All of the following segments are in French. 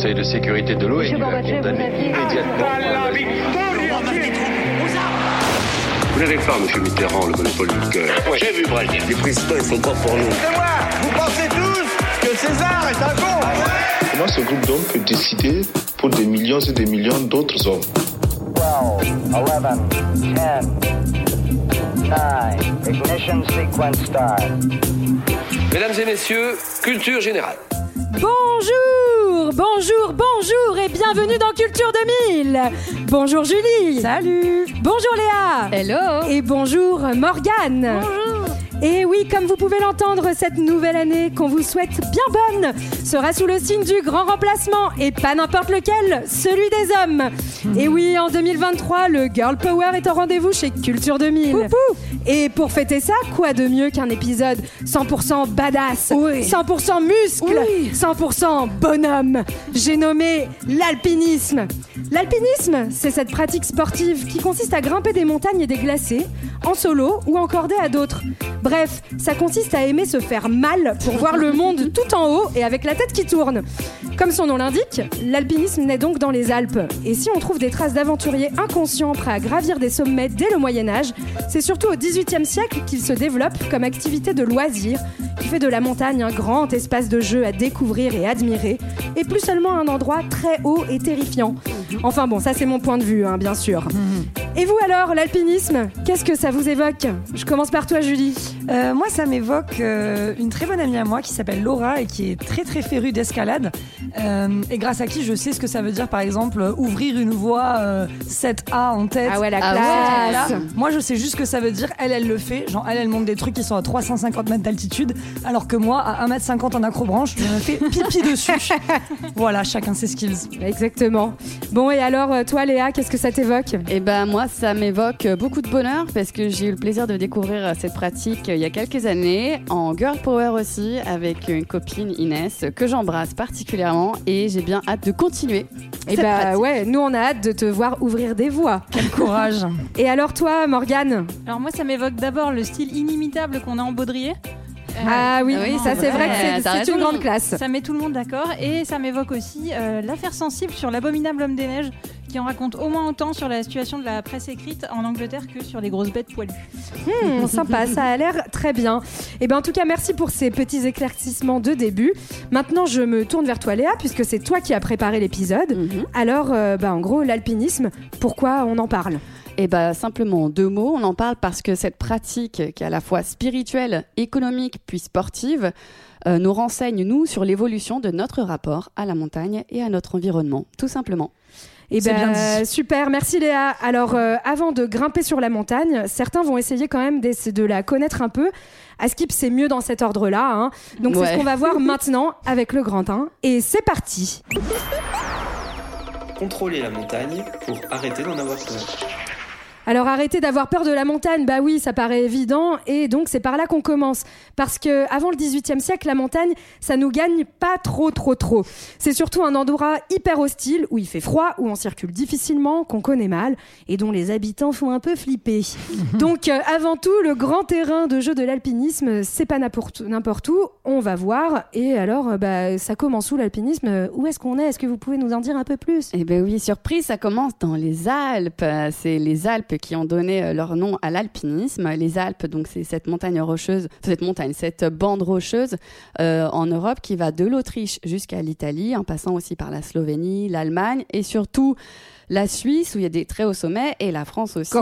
Conseil de sécurité de l'ONU a condamné immédiatement. Vous n'avez pas, monsieur Mitterrand, le monopole du cœur. Moi, j'ai vu Brazil. Les présidents, ils sont pas pour nous. C'est moi Vous pensez tous que César est un con Comment ce groupe d'hommes peut décider pour des millions et des millions d'autres hommes? 12, 11, 10, 9, ignition sequence start. Mesdames et messieurs, culture générale. Bonjour, bonjour, bonjour et bienvenue dans Culture 2000. Bonjour Julie. Salut. Bonjour Léa. Hello. Et bonjour Morgane. Bonjour. Et oui, comme vous pouvez l'entendre, cette nouvelle année qu'on vous souhaite bien bonne sera sous le signe du grand remplacement et pas n'importe lequel, celui des hommes. Et oui, en 2023, le Girl Power est au rendez-vous chez Culture 2000. Et pour fêter ça, quoi de mieux qu'un épisode 100% badass, 100% muscle, 100% bonhomme? J'ai nommé l'alpinisme. L'alpinisme, c'est cette pratique sportive qui consiste à grimper des montagnes et des glacés, en solo ou en cordée à d'autres. Bref, ça consiste à aimer se faire mal pour voir le monde tout en haut et avec la tête qui tourne. Comme son nom l'indique, l'alpinisme naît donc dans les Alpes. Et si on trouve des traces d'aventuriers inconscients prêts à gravir des sommets dès le Moyen Âge, c'est surtout au XVIIIe siècle qu'il se développe comme activité de loisir, qui fait de la montagne un grand espace de jeu à découvrir et admirer, et plus seulement un endroit très haut et terrifiant. Enfin bon, ça c'est mon point de vue, hein, bien sûr. Et vous alors, l'alpinisme, qu'est-ce que ça vous évoque? Je commence par toi, Julie. Euh, moi, ça m'évoque euh, une très bonne amie à moi qui s'appelle Laura et qui est très très férue d'escalade. Euh, et grâce à qui je sais ce que ça veut dire, par exemple, ouvrir une voie euh, 7A en tête. Ah ouais, la Ah classe. ouais, moi, je sais juste ce que ça veut dire. Elle, elle le fait. Genre, elle, elle monte des trucs qui sont à 350 mètres d'altitude, alors que moi, à 1m50 en acrobranche, je me fais pipi dessus. voilà, chacun ses skills. Exactement. Bon, et alors, toi, Léa, qu'est-ce que ça t'évoque? Eh ben moi, ça m'évoque beaucoup de bonheur parce que j'ai eu le plaisir de découvrir cette pratique il y a quelques années en girl power aussi avec une copine Inès que j'embrasse particulièrement et j'ai bien hâte de continuer. Eh cette bah pratique. ouais, nous on a hâte de te voir ouvrir des voies. Quel courage. Et alors toi, Morgane? Alors moi, ça m'évoque d'abord le style inimitable qu'on a en Baudrier. Ah oui, Ah oui, ça c'est vrai que c'est- une grande classe. Ça met tout le monde d'accord et ça m'évoque aussi euh, l'affaire sensible sur l'abominable homme des neiges qui en raconte au moins autant sur la situation de la presse écrite en Angleterre que sur les grosses bêtes poilues. Hmm, sympa, ça a l'air très bien. Et ben en tout cas, merci pour ces petits éclaircissements de début. Maintenant, je me tourne vers toi, Léa, puisque c'est toi qui as préparé l'épisode. Mhm. Alors, euh, bah, en gros, l'alpinisme, pourquoi on en parle? Eh ben simplement deux mots, on en parle parce que cette pratique qui est à la fois spirituelle, économique puis sportive euh, nous renseigne nous sur l'évolution de notre rapport à la montagne et à notre environnement, tout simplement. Eh ben, bien dit. super, merci Léa. Alors, euh, avant de grimper sur la montagne, certains vont essayer quand même de la connaître un peu. À Skip, c'est mieux dans cet ordre-là. hein. Donc, c'est ce qu'on va voir maintenant avec le grand 1. Et c'est parti. Contrôler la montagne pour arrêter d'en avoir peur. Alors arrêtez d'avoir peur de la montagne, bah oui, ça paraît évident, et donc c'est par là qu'on commence. Parce que avant le XVIIIe siècle, la montagne, ça nous gagne pas trop, trop, trop. C'est surtout un endroit hyper hostile, où il fait froid, où on circule difficilement, qu'on connaît mal, et dont les habitants font un peu flipper. donc euh, avant tout, le grand terrain de jeu de l'alpinisme, c'est pas n'importe où, on va voir. Et alors, euh, bah, ça commence où l'alpinisme? Où est-ce qu'on est? Est-ce que vous pouvez nous en dire un peu plus? Eh bien oui, surprise, ça commence dans les Alpes. C'est les Alpes qui ont donné euh, leur nom à l'alpinisme. Les Alpes, donc c'est cette montagne rocheuse, cette montagne, cette bande rocheuse euh, en Europe qui va de l'Autriche jusqu'à l'Italie, en passant aussi par la Slovénie, l'Allemagne et surtout la Suisse où il y a des très hauts sommets et la France aussi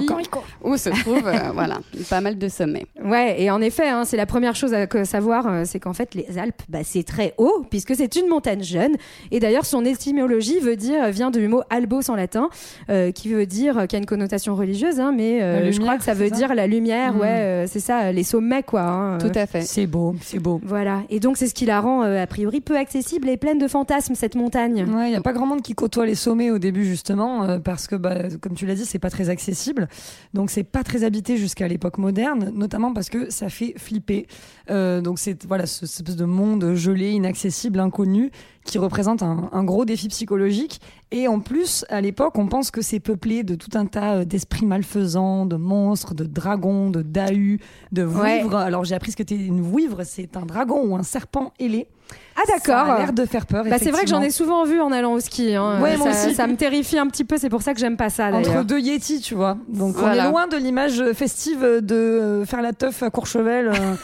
où se trouve euh, voilà pas mal de sommets. Ouais, et en effet, hein, c'est la première chose à savoir, euh, c'est qu'en fait, les Alpes, bah, c'est très haut, puisque c'est une montagne jeune. Et d'ailleurs, son étymologie veut dire, vient du mot albos en latin, euh, qui veut dire, qui a une connotation religieuse, hein, mais euh, je crois que ça veut ça dire la lumière, Mm. ouais, euh, c'est ça, les sommets, quoi. hein, euh. Tout à fait. C'est beau, c'est beau. Voilà, et donc c'est ce qui la rend euh, a priori peu accessible et pleine de fantasmes, cette montagne. Ouais, il n'y a pas grand monde qui côtoie les sommets au début, justement, euh, parce que, bah, comme tu l'as dit, c'est pas très accessible. Donc, c'est pas très habité jusqu'à l'époque moderne, notamment parce que ça fait flipper. Euh, donc, c'est voilà, ce, cette espèce de monde gelé, inaccessible, inconnu, qui représente un, un gros défi psychologique. Et en plus, à l'époque, on pense que c'est peuplé de tout un tas euh, d'esprits malfaisants, de monstres, de dragons, de dahus, de Ouais. vouivres. Alors j'ai appris ce que c'était une vouivre, c'est un dragon ou un serpent ailé. Ah d'accord. Ça a l'air de faire peur. Bah, c'est vrai que j'en ai souvent vu en allant au ski. hein. Ouais, moi ça, aussi. ça me terrifie un petit peu, c'est pour ça que j'aime pas ça Entre deux Yétis, tu vois. Donc on est loin de l'image festive de euh, faire la teuf à Courchevel. euh.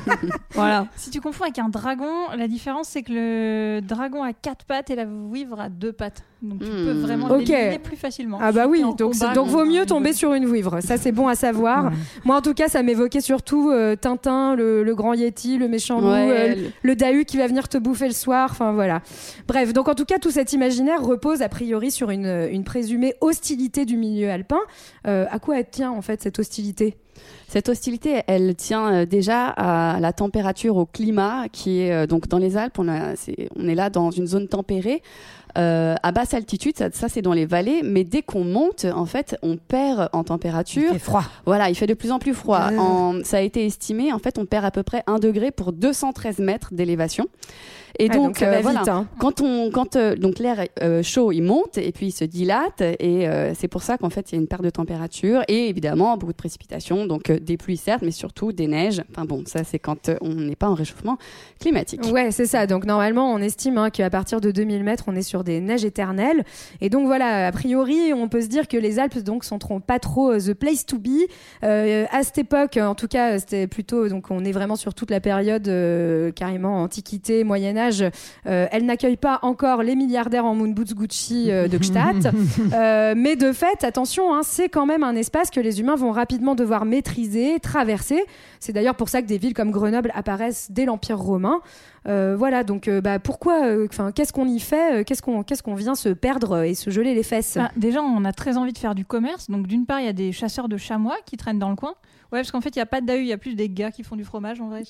voilà. Si tu confonds avec un dragon, la différence c'est que le dragon a quatre pattes et la vouivre a deux pattes. Donc tu peux Hmm. vraiment Ok. l'éliminer plus facilement. Ah bah oui, donc, combat, donc vaut mieux tomber sur une vouivre. Ça c'est bon à savoir. Moi en tout cas ça m'évoquait surtout euh, Tintin, le, le grand Yeti, le méchant loup, Ouais, euh, le- le Dahu qui va venir te bouffer le soir. Enfin voilà. Bref, donc en tout cas tout cet imaginaire repose a priori sur une, une présumée hostilité du milieu alpin. Euh, à quoi elle tient en fait cette hostilité? Cette hostilité, elle tient euh, déjà à la température, au climat, qui est euh, donc dans les Alpes. On, est là dans une zone tempérée. Euh, à basse altitude, ça, ça, c'est dans les vallées, mais dès qu'on monte, en fait, on perd en température. Il fait froid. Voilà, il fait de plus en plus froid. Euh. En- ça a été estimé, en fait, on perd à peu près 1 degré pour 213 mètres d'élévation. Et donc, euh, voilà. vite, hein. quand on, quand euh, donc l'air euh, chaud, il monte et puis il se dilate, et c'est pour ça qu'en fait il y a une perte de température et évidemment beaucoup de précipitations, donc des pluies certes, mais surtout des neiges. Enfin bon, ça c'est quand on n'est pas en réchauffement climatique. Ouais, c'est ça. Donc normalement, on estime hein, qu'à partir de 2000 mètres, on est sur des neiges éternelles. Et donc voilà, a priori, on peut se dire que les Alpes donc sont pas trop the place to be. À cette époque, en tout cas, c'était plutôt donc on est vraiment sur toute la période carrément antiquité, Moyen Âge. Euh, elle n'accueille pas encore les milliardaires en moon boots Gucci euh, de Gstaad. Euh, mais de fait, attention, hein, c'est quand même un espace que les humains vont rapidement devoir maîtriser, traverser. C'est d'ailleurs pour ça que des villes comme Grenoble apparaissent dès l'Empire romain. Euh, voilà, donc euh, bah, pourquoi, euh, enfin, qu'est-ce qu'on y fait Qu'est-ce qu'on qu'est-ce qu'on vient se perdre et se geler les fesses? Bah, déjà, on a très envie de faire du commerce. Donc, d'une part, il y a des chasseurs de chamois qui traînent dans le coin. Ouais, parce qu'en fait, il n'y a pas de dahu, il y a plus des gars qui font du fromage en vrai.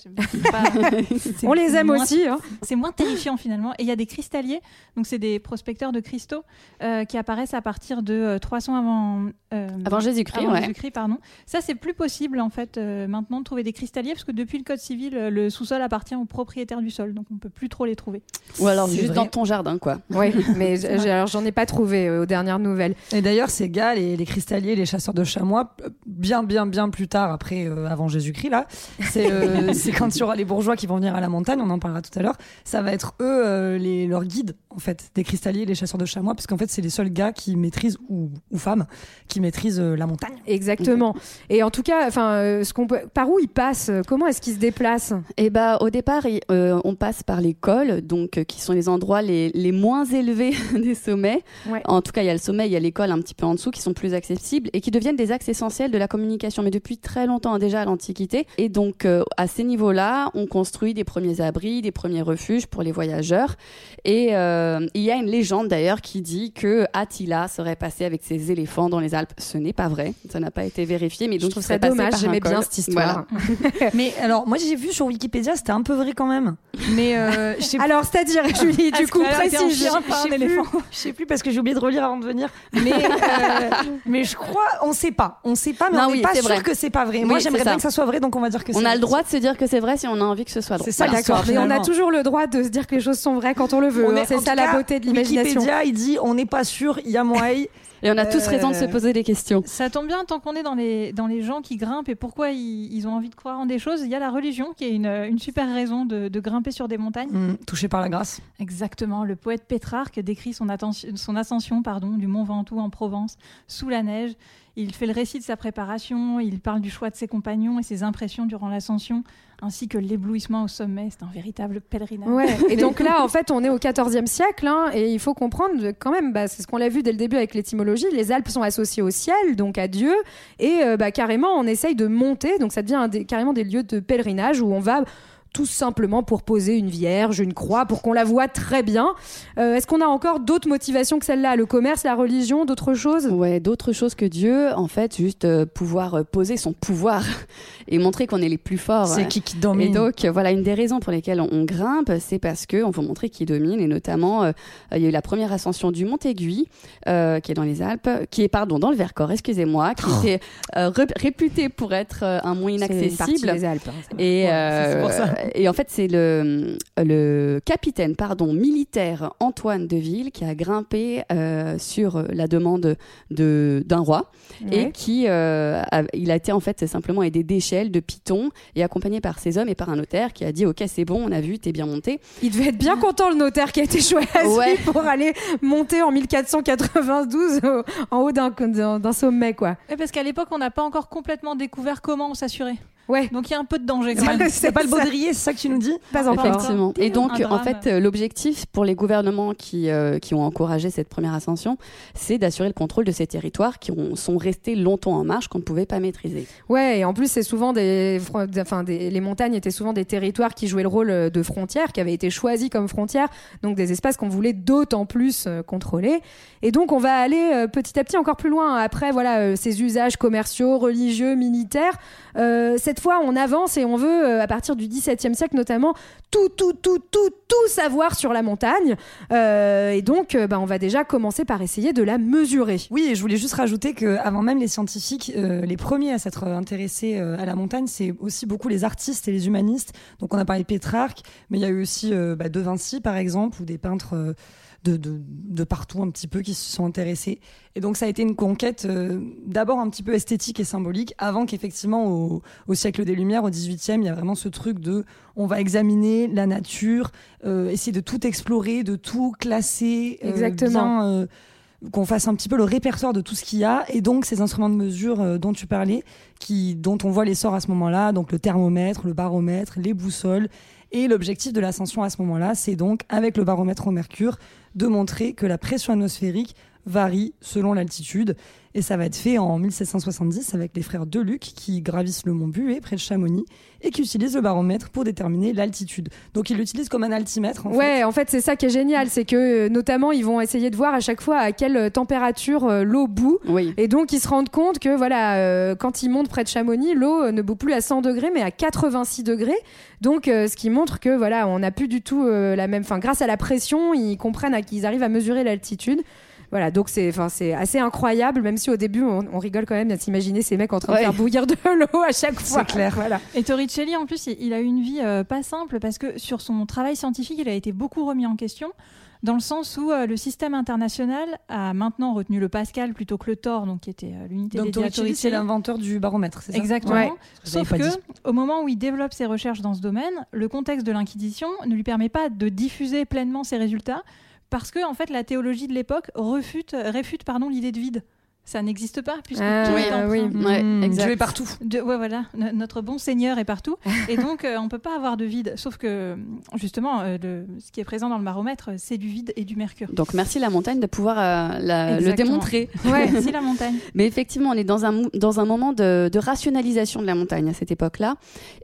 Pas- On les aime moins- aussi. hein. C'est moins terrifiant finalement. Et il y a des cristalliers, donc c'est des prospecteurs de cristaux euh, qui apparaissent à partir de euh, 300 avant, euh, Avant Jésus-Christ, avant ouais. Jésus-Christ, pardon. Ça, c'est plus possible en fait euh, maintenant de trouver des cristalliers parce que depuis le code civil, le sous-sol appartient au propriétaire du sol, donc on peut plus trop les trouver. Ou alors C'est juste vrai. dans ton jardin, quoi. Oui, mais alors j'en ai pas trouvé euh, aux dernières nouvelles. Et d'ailleurs, ces gars, les, les cristalliers, les chasseurs de chamois, euh, bien, bien, bien plus tard, après, euh, avant Jésus-Christ, là, c'est euh, c'est quand il y aura les bourgeois qui vont venir à la montagne, on en parlera tout à l'heure, ça va être eux, euh, les, leurs guides, en fait, des cristalliers, les chasseurs de chamois, parce qu'en fait, c'est les seuls gars qui maîtrisent, ou, ou femmes, qui maîtrisent euh, la montagne. Exactement. Et en tout cas, enfin, euh, ce qu'on peut, par où ils passent? Comment est-ce qu'ils se déplacent? Et bah, au départ, il- euh, on passe par les cols, donc euh, qui sont les endroits les, les moins élevés des sommets. Ouais. En tout cas, il y a le sommet, il y a les cols un petit peu en dessous qui sont plus accessibles et qui deviennent des axes essentiels de la communication, mais depuis très longtemps déjà à l'Antiquité. Et donc, euh, à ces niveaux-là, on construit des premiers abris, des premiers refuges pour les voyageurs. Et euh, il y a une légende d'ailleurs qui dit que Attila serait passé avec ses éléphants dans les Alpes. Ce n'est pas vrai, ça n'a pas été vérifié, mais Je donc trouve il ça serait passé dommage. J'aimais bien cette histoire. Voilà. Mais alors, moi, j'ai vu sur Wikipédia, c'était un peu vrai quand même. Mais euh, je sais Alors, c'est-à-dire, Julie, du coup, précise. Je sais éléphant plus, je sais plus parce que j'ai oublié de relire avant de venir. Mais, euh, mais je crois, on sait pas. On sait pas, mais Non, on n'est oui, pas c'est sûr vrai. que c'est pas vrai. Oui, Moi, j'aimerais ça. bien que ça soit vrai, donc on va dire que c'est On a vrai. le droit de se dire que c'est vrai si on a envie que ce soit drôle. C'est ça, Voilà. l'histoire. Mais on a toujours le droit de se dire que les choses sont vraies quand on le veut. Hein. est- C'est ça la beauté de l'imagination. Wikipédia, il dit on n'est pas sûr, il y a moyen. Et on a tous Euh, raison de se poser des questions. Ça tombe bien tant qu'on est dans les, dans les gens qui grimpent et pourquoi ils, ils ont envie de croire en des choses. Il y a la religion qui est une, une super raison de, de grimper sur des montagnes. Hum, touché par la grâce. Exactement. Le poète Pétrarque décrit son, son ascension pardon, du mont Ventoux en Provence sous la neige. Il fait le récit de sa préparation, il parle du choix de ses compagnons et ses impressions durant l'ascension, ainsi que l'éblouissement au sommet. C'est un véritable pèlerinage. Ouais. Et donc là, en fait, on est au XIVe siècle, hein, et il faut comprendre quand même, bah, c'est ce qu'on l'a vu dès le début avec l'étymologie. Les Alpes sont associées au ciel, donc à Dieu, et euh, bah, carrément, on essaye de monter. Donc ça devient un carrément des lieux de pèlerinage où on va tout simplement pour poser une vierge, une croix, pour qu'on la voit très bien. Euh, Est-ce qu'on a encore d'autres motivations que celle-là? Le commerce, la religion, d'autres choses? Ouais, d'autres choses que Dieu, en fait, juste euh, pouvoir euh, poser son pouvoir et montrer qu'on est les plus forts. C'est qui qui domine. Et donc, euh, voilà, une des raisons pour lesquelles on, on grimpe, c'est parce qu'on veut montrer qui domine. Et notamment, euh, il y a eu la première ascension du Mont Aiguille, euh, qui est dans les Alpes, qui est, pardon, dans le Vercors, excusez-moi, qui était euh, ré- réputé pour être euh, un mont C'est inaccessible. des Alpes. hein. Et, Ouais, euh, c'est pour ça. et en fait, c'est le, le capitaine pardon, militaire Antoine Deville qui a grimpé euh, sur la demande de- d'un roi et qui euh, a, il a été en fait simplement aidé de pitons et accompagné par ses hommes et par un notaire qui a dit Ok, c'est bon, on a vu, t'es bien monté. Il devait être bien content, le notaire qui a été choisi Ouais. pour aller monter en 1492 au- en haut d'un sommet, quoi. Et parce qu'à l'époque, on n'a pas encore complètement découvert comment on s'assurait. Ouais. Donc il y a un peu de danger. quand C'est même. C'est pas le baudrier, c'est ça que tu nous dis Pas encore. Effectivement. Et donc, en fait, euh, l'objectif pour les gouvernements qui, euh, qui ont encouragé cette première ascension, c'est d'assurer le contrôle de ces territoires qui ont, sont restés longtemps en marche, qu'on ne pouvait pas maîtriser. Ouais, et en plus, c'est souvent des, enfin, des, les montagnes étaient souvent des territoires qui jouaient le rôle euh, de frontières, qui avaient été choisis comme frontières, donc des espaces qu'on voulait d'autant plus euh, contrôler. Et donc, on va aller euh, petit à petit encore plus loin. Après, voilà, euh, ces usages commerciaux, religieux, militaires. Euh, cette fois, on avance et on veut, euh, à partir du XVIIe siècle notamment, tout, tout, tout, tout, tout savoir sur la montagne. Euh, et donc, euh, bah, on va déjà commencer par essayer de la mesurer. Oui, et je voulais juste rajouter que avant même les scientifiques, les premiers à s'être intéressés à la montagne, c'est aussi beaucoup les artistes et les humanistes. Donc on a parlé de Pétrarque, mais il y a eu aussi bah, De Vinci par exemple, ou des peintres de, de, de partout un petit peu qui se sont intéressés. Et donc ça a été une conquête euh, d'abord un petit peu esthétique et symbolique, avant qu'effectivement au, au siècle des Lumières, au 18e, il y a vraiment ce truc de on va examiner la nature, euh, essayer de tout explorer, de tout classer, euh, Exactement. euh, qu'on fasse un petit peu le répertoire de tout ce qu'il y a et donc ces instruments de mesure euh, dont tu parlais qui dont on voit l'essor à ce moment-là donc le thermomètre le baromètre les boussoles et l'objectif de l'ascension à ce moment-là c'est donc avec le baromètre au mercure de montrer que la pression atmosphérique varie selon l'altitude et ça va être fait en 1770 avec les frères Deluc qui gravissent le mont Buet près de Chamonix et qui utilisent le baromètre pour déterminer l'altitude. Donc ils l'utilisent comme un altimètre en fait. Ouais, en fait, c'est ça qui est génial, c'est que euh, notamment ils vont essayer de voir à chaque fois à quelle euh, température euh, l'eau bout. Oui. Et donc ils se rendent compte que voilà, euh, quand ils montent près de Chamonix, l'eau ne bout plus à 100 degrés, mais à 86 degrés. Donc, euh, ce qui montre que voilà, on n'a plus du tout euh, la même. Enfin, grâce à la pression, ils comprennent à- qu'ils arrivent à mesurer l'altitude. Voilà, donc c'est, enfin, c'est assez incroyable, même si au début on, on rigole quand même à s'imaginer ces mecs en train Ouais. de faire bouillir de l'eau à chaque fois. C'est clair. Voilà. Et Torricelli, en plus, il- il a eu une vie euh, pas simple parce que sur son travail scientifique, il a été beaucoup remis en question. Dans le sens où euh, le système international a maintenant retenu le Pascal plutôt que le Thor, donc qui était euh, l'unité à Torricelli, c'est l'inventeur du baromètre, c'est ça? Exactement. Ouais. Sauf que, dit. au moment où il développe ses recherches dans ce domaine, le contexte de l'Inquisition ne lui permet pas de diffuser pleinement ses résultats parce que, en fait, la théologie de l'époque réfute pardon, l'idée de vide. Ça n'existe pas puisque Ah, tout oui, est ah empreint oui. Ouais, Mmh, exact. Dieu est partout. ouais, voilà, no- notre bon Seigneur est partout. Et donc, euh, on peut pas avoir de vide. Sauf que, justement, euh, le- ce qui est présent dans le baromètre, c'est du vide et du mercure. Donc merci la montagne de pouvoir euh, la- le démontrer. Ouais, c'est la montagne. Mais effectivement, on est dans un, dans un moment de, de rationalisation de la montagne à cette époque-là.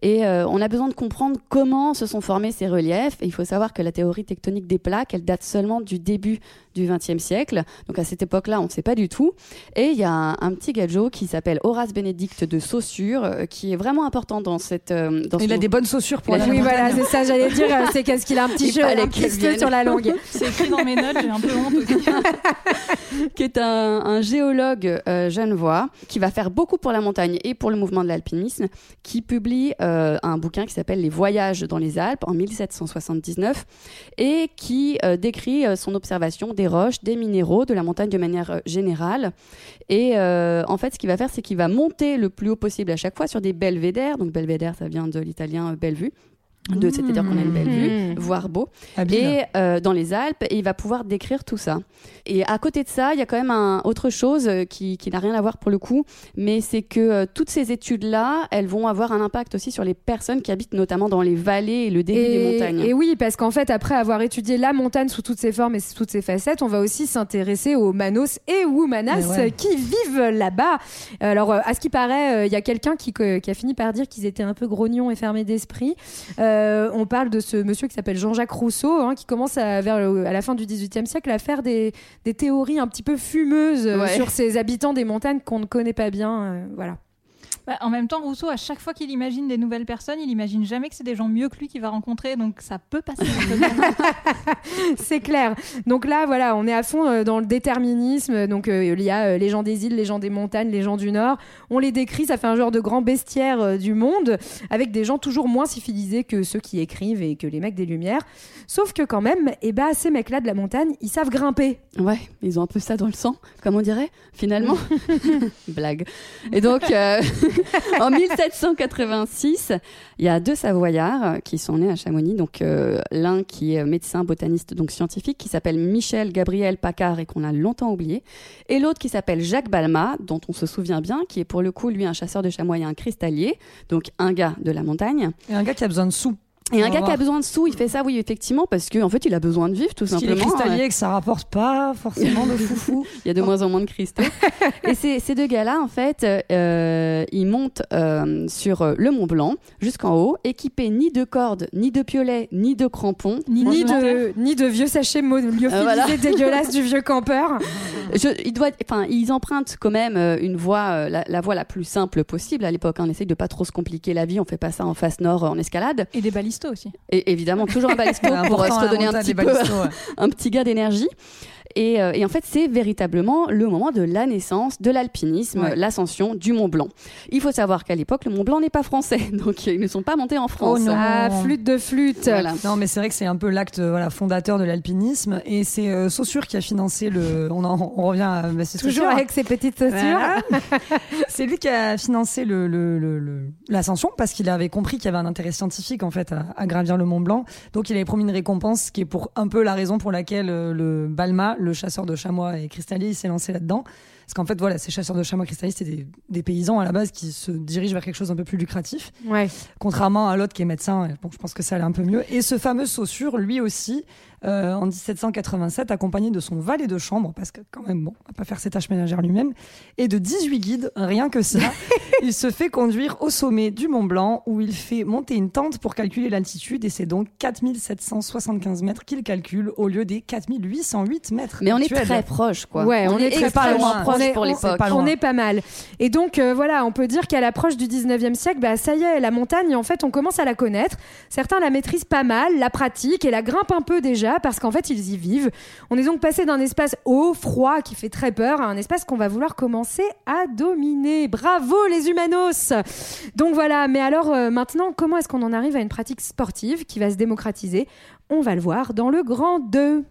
Et euh, on a besoin de comprendre comment se sont formés ces reliefs. Et il faut savoir que la théorie tectonique des plaques, elle date seulement du début du XXe siècle. Donc à cette époque-là, on ne sait pas du tout. Et il y a un, un petit gadget qui s'appelle Horace Bénédicte de Saussure, euh, qui est vraiment important dans cette... euh, dans Il ce- a des bonnes chaussures pour Il a aller à Oui, la voilà, c'est ça, j'allais dire, euh, c'est qu'est-ce qu'il a un petit jeu, vienne. sur la langue. C'est écrit dans mes notes, j'ai un peu honte qui est un, un géologue euh, genevois qui va faire beaucoup pour la montagne et pour le mouvement de l'alpinisme, qui publie euh, un bouquin qui s'appelle Les Voyages dans les Alpes en 1779 et qui euh, décrit euh, son observation des roches, des minéraux, de la montagne de manière euh, générale. Et euh, en fait, ce qu'il va faire, c'est qu'il va monter le plus haut possible à chaque fois sur des belvédères. Donc belvédère, ça vient de l'italien euh, belle vue. De, c'est-à-dire qu'on a une belle vue, Mmh. voir beau Habile. et euh, dans les Alpes et il va pouvoir décrire tout ça. Et à côté de ça, il y a quand même un, autre chose euh, qui, qui n'a rien à voir pour le coup, mais c'est que euh, toutes ces études-là, elles vont avoir un impact aussi sur les personnes qui habitent notamment dans les vallées et le début des montagnes. et oui, parce qu'en fait, après avoir étudié la montagne sous toutes ses formes et sous toutes ses facettes, on va aussi s'intéresser aux Manos et Woumanas Mais ouais. qui vivent là-bas. Alors, euh, à ce qui paraît, euh, il y a quelqu'un qui, qui a fini par dire qu'ils étaient un peu grognons et fermés d'esprit. Euh, on parle de ce monsieur qui s'appelle Jean-Jacques Rousseau, hein, qui commence à, vers le- à la fin du XVIIIe siècle à faire des, des théories un petit peu fumeuses euh, Ouais. sur ces habitants des montagnes qu'on ne connaît pas bien. euh, voilà. Bah, en même temps, Rousseau, à chaque fois qu'il imagine des nouvelles personnes, il imagine jamais que c'est des gens mieux que lui qu'il va rencontrer, donc ça peut passer. c'est clair. Donc là, voilà, on est à fond euh, dans le déterminisme. Donc euh, il y a euh, les gens des îles, les gens des montagnes, les gens du Nord. On les décrit, ça fait un genre de grand bestiaire euh, du monde, avec des gens toujours moins civilisés que ceux qui écrivent et que les mecs des Lumières. Sauf que quand même, eh ben, ces mecs-là de la montagne, ils savent grimper. Ouais, ils ont un peu ça dans le sang, comme on dirait, finalement. Blague. Et donc, euh, en 1786, il y a deux Savoyards qui sont nés à Chamonix. Donc, euh, l'un qui est médecin, botaniste, donc scientifique, qui s'appelle Michel Gabriel Paccard et qu'on a longtemps oublié. Et l'autre qui s'appelle Jacques Balma, dont on se souvient bien, qui est pour le coup, lui, un chasseur de chamois et un cristallier. Donc, un gars de la montagne. Et un gars qui a besoin de sous. Et un gars qui a besoin de sous, il fait ça, oui, effectivement, parce qu'en en fait, il a besoin de vivre, tout Parce qu'il est simplement. cristallier que ça rapporte pas forcément de foufou. Il y a de moins en moins de cristaux. et ces, ces deux gars-là, en fait, euh, ils montent euh, sur euh, le Mont Blanc jusqu'en haut, équipés ni de cordes, ni de piolets, ni de crampons. Ni, de, ni de vieux sachets lyophilisés Euh, voilà. dégueulasses du vieux campeur. Je, il doit, enfin, ils empruntent quand même une voie, la, la voie la plus simple possible à l'époque. hein. On essaye de pas trop se compliquer la vie. On fait pas ça en face nord en escalade. Et des aussi. Et évidemment, toujours un balisto pour se redonner un petit peu, ouais. un petit gain d'énergie. Et, euh, et en fait, c'est véritablement le moment de la naissance de l'alpinisme, Ouais. l'ascension du Mont Blanc. Il faut savoir qu'à l'époque, le Mont Blanc n'est pas français, donc ils ne sont pas montés en France. Oh non. Ah, flûte de flûte. Voilà. Non, mais c'est vrai que c'est un peu l'acte euh, voilà, fondateur de l'alpinisme. Et c'est euh, Saussure qui a financé le. On, en- on revient à bah, Toujours Saussure. avec ses petites chaussures. Voilà. c'est lui qui a financé le- le- le- le- l'ascension parce qu'il avait compris qu'il y avait un intérêt scientifique en fait à, à gravir le Mont Blanc. Donc il avait promis une récompense qui est pour un peu la raison pour laquelle euh, le Balma, le chasseur de chamois et cristallier, il s'est lancé là-dedans. Parce qu'en fait, voilà, ces chasseurs de chamois cristalliers, c'est des, des paysans à la base qui se dirigent vers quelque chose d'un peu plus lucratif. Ouais. Contrairement à l'autre qui est médecin, et bon, je pense que ça allait un peu mieux. Et ce fameux Saussure, lui aussi, euh, en 1787, accompagné de son valet de chambre, parce que quand même, bon, on va pas faire ses tâches ménagères lui-même, et de 18 guides, rien que ça, il se fait conduire au sommet du Mont Blanc, où il fait monter une tente pour calculer l'altitude, et c'est donc 4775 mètres qu'il calcule, au lieu des 4808 mètres. Mais on est très proche, quoi. Ouais, on, est, très pas extrêmement loin. proche est, pour l'époque. on est pas mal. Et donc euh, voilà, on peut dire qu'à l'approche du 19e siècle, bah ça y est, la montagne, en fait, on commence à la connaître. Certains la maîtrisent pas mal, la pratiquent et la grimpent un peu déjà parce qu'en fait, ils y vivent. On est donc passé d'un espace haut, froid, qui fait très peur, à un espace qu'on va vouloir commencer à dominer. Bravo les humanos Donc voilà, mais alors euh, maintenant, comment est-ce qu'on en arrive à une pratique sportive qui va se démocratiser? On va le voir dans le grand 2.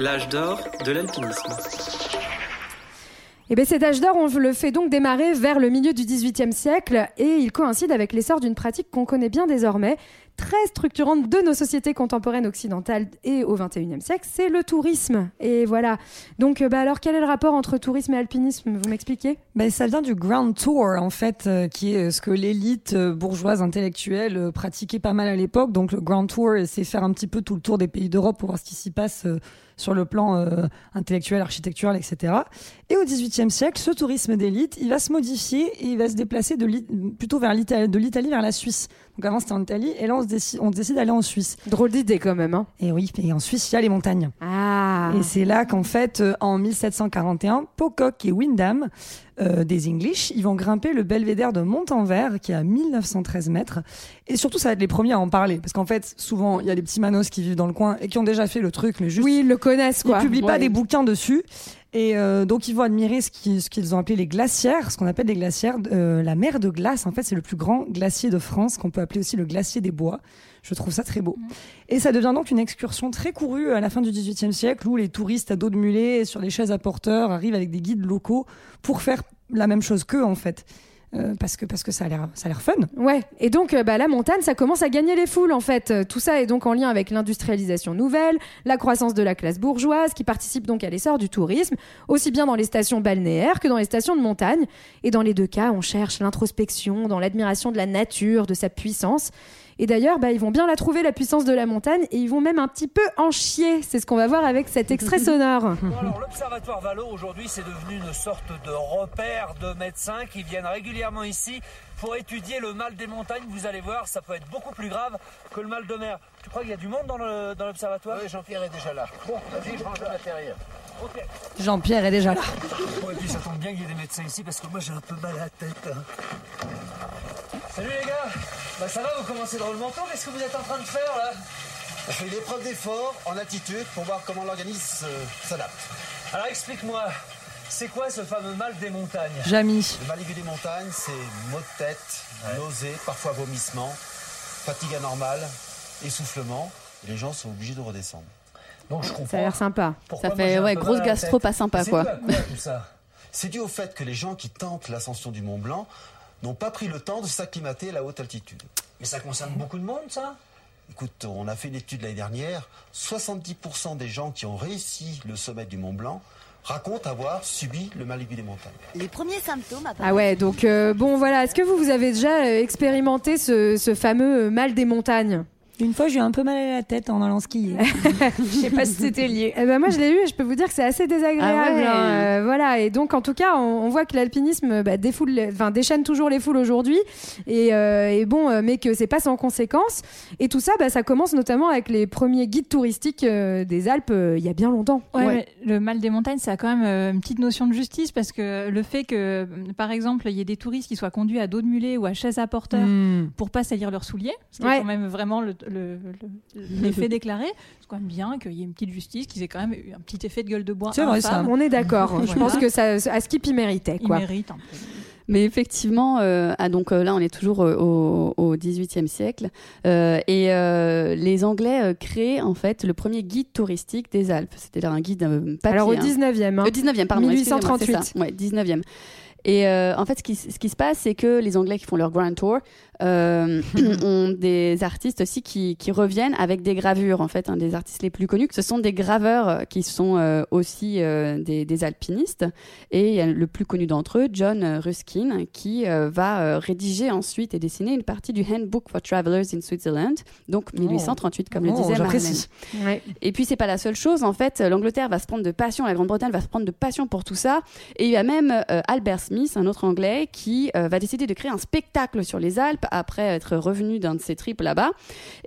L'âge d'or de l'alpinisme. Et bien cet âge d'or, on le fait donc démarrer vers le milieu du XVIIIe siècle et il coïncide avec l'essor d'une pratique qu'on connaît bien désormais, très structurante de nos sociétés contemporaines occidentales et au XXIe siècle, c'est le tourisme. Et voilà. Donc euh, bah alors quel est le rapport entre tourisme et alpinisme? Vous m'expliquez? Ben, ça vient du Grand Tour, en fait, euh, qui est euh, ce que l'élite bourgeoise intellectuelle pratiquait pas mal à l'époque. Donc, le Grand Tour, c'est faire un petit peu tout le tour des pays d'Europe pour voir ce qui s'y passe sur le plan intellectuel, architectural, etc. Et au XVIIIe siècle, ce tourisme d'élite, il va se modifier et il va se déplacer plutôt vers de l'Italie vers la Suisse. Donc, avant, c'était en Italie, et là, on, se décide, on décide d'aller en Suisse. Drôle d'idée quand même. Hein. Et oui, et en Suisse, il y a les montagnes. Ah Et c'est là qu'en fait, euh, en 1741, Pocock et Windham, euh, des English, ils vont grimper le belvédère de Montanvert, qui est à 1913 mètres. Et surtout, ça va être les premiers à en parler. Parce qu'en fait, souvent, il y a des petits manos qui vivent dans le coin et qui ont déjà fait le truc, mais juste. Oui, ils le connaissent Ils quoi. publient pas des bouquins dessus. Et euh, donc, ils vont admirer ce qu'ils ont appelé les glacières, ce qu'on appelle les glacières. Euh, la mer de glace, en fait, c'est le plus grand glacier de France, qu'on peut appeler aussi le glacier des bois. Je trouve ça très beau. Et ça devient donc une excursion très courue à la fin du XVIIIe siècle, où les touristes à dos de mulet, sur des chaises à porteurs, arrivent avec des guides locaux pour faire la même chose qu'eux, en fait. Euh, parce que, parce que ça a l'air ça a l'air fun. Ouais, et donc euh, bah, la montagne, ça commence à gagner les foules en fait. Euh, Tout ça est donc en lien avec l'industrialisation nouvelle, la croissance de la classe bourgeoise, qui participe donc à l'essor du tourisme, aussi bien dans les stations balnéaires que dans les stations de montagne. Et dans les deux cas, on cherche l'introspection, dans l'admiration de la nature, de sa puissance. Et d'ailleurs, bah, ils vont bien la trouver, la puissance de la montagne, et ils vont même un petit peu en chier. C'est ce qu'on va voir avec cet extrait sonore. Bon, alors, l'Observatoire Valo, aujourd'hui, c'est devenu une sorte de repère de médecins qui viennent régulièrement ici pour étudier le mal des montagnes. Vous allez voir, ça peut être beaucoup plus grave que le mal de mer. Tu crois qu'il y a du monde dans le- dans l'Observatoire? Oui, Jean-Pierre est déjà là. Bon, vas-y, je range le matériel. Jean-Pierre est déjà là. Bon, et puis ça tombe bien qu'il y ait des médecins ici parce que moi j'ai un peu mal à la tête. hein. Salut les gars Bah ça va, vous commencez drôlement tôt, qu'est-ce que vous êtes en train de faire là? On fait une épreuve d'effort en altitude pour voir comment l'organisme euh, s'adapte. Alors explique-moi, c'est quoi ce fameux mal des montagnes? Jamy. Le mal aigu des montagnes, c'est maux de tête, nausées, parfois vomissements, fatigue anormale, essoufflement. Et les gens sont obligés de redescendre. Donc je comprends. Ça a l'air sympa. Pourquoi Ça fait, ouais, grosse gastro pas sympa, C'est quoi. dû à quoi tout ça? C'est dû au fait que les gens qui tentent l'ascension du Mont Blanc n'ont pas pris le temps de s'acclimater à la haute altitude. Mais ça concerne beaucoup de monde ça? Écoute, on a fait une étude l'année dernière. 70% des gens qui ont réussi le sommet du Mont Blanc racontent avoir subi le mal aigu des montagnes. Les premiers symptômes apparaissent. Ah ouais, donc euh, bon voilà, est-ce que vous, vous avez déjà euh, expérimenté ce, ce fameux euh, mal des montagnes? Une fois, j'ai eu un peu mal à la tête en allant skier. Je sais pas si c'était lié. Eh ben moi je l'ai eu et je peux vous dire que c'est assez désagréable. Ah ouais. hein. Euh, voilà et donc en tout cas on, on voit que l'alpinisme bah, défoule, enfin déchaîne toujours les foules aujourd'hui et, euh, et bon euh, mais que c'est pas sans conséquences et tout ça bah, ça commence notamment avec les premiers guides touristiques euh, des Alpes euh, il y a bien longtemps. Ouais, mais le mal des montagnes, ça a quand même euh, une petite notion de justice parce que le fait que, par exemple, il y ait des touristes qui soient conduits à dos de mulet ou à chaise à porteur Hmm. pour pas salir leurs souliers, ce qui Ouais. est quand même vraiment le- le- le- l'effet déclaré, c'est quand même bien qu'il y ait une petite justice, qu'ils aient quand même eu un petit effet de gueule de bois. C'est vrai, ça. infâme. On est d'accord. Je Voilà. pense que ça à Skip il méritait quoi. méritent un peu. Mais effectivement, euh, ah, donc euh, là, on est toujours euh, au, au 18e siècle. Euh, et euh, les Anglais euh, créent en fait le premier guide touristique des Alpes. C'était un guide euh, papier. Alors au hein. 19e. hein. Le 19e, pardon. excusez-moi, 1838. c'est ça. Ouais, 19e. Et euh, en fait, ce qui, ce qui se passe, c'est que les Anglais qui font leur Grand Tour euh, ont des artistes aussi qui, qui reviennent avec des gravures. En fait, un des artistes les plus connus, ce sont des graveurs euh, qui sont euh, aussi euh, des, des alpinistes. Et le plus connu d'entre eux, John Ruskin, qui va rédiger ensuite et dessiner une partie du Handbook for Travelers in Switzerland, donc 1838, comme le Oh, disait Marlène. Ouais. Et puis c'est pas la seule chose. En fait, l'Angleterre va se prendre de passion, la Grande-Bretagne va se prendre de passion pour tout ça. Et il y a même Albert Smith, un autre Anglais, qui va décider de créer un spectacle sur les Alpes après être revenu d'un de ses trips là-bas.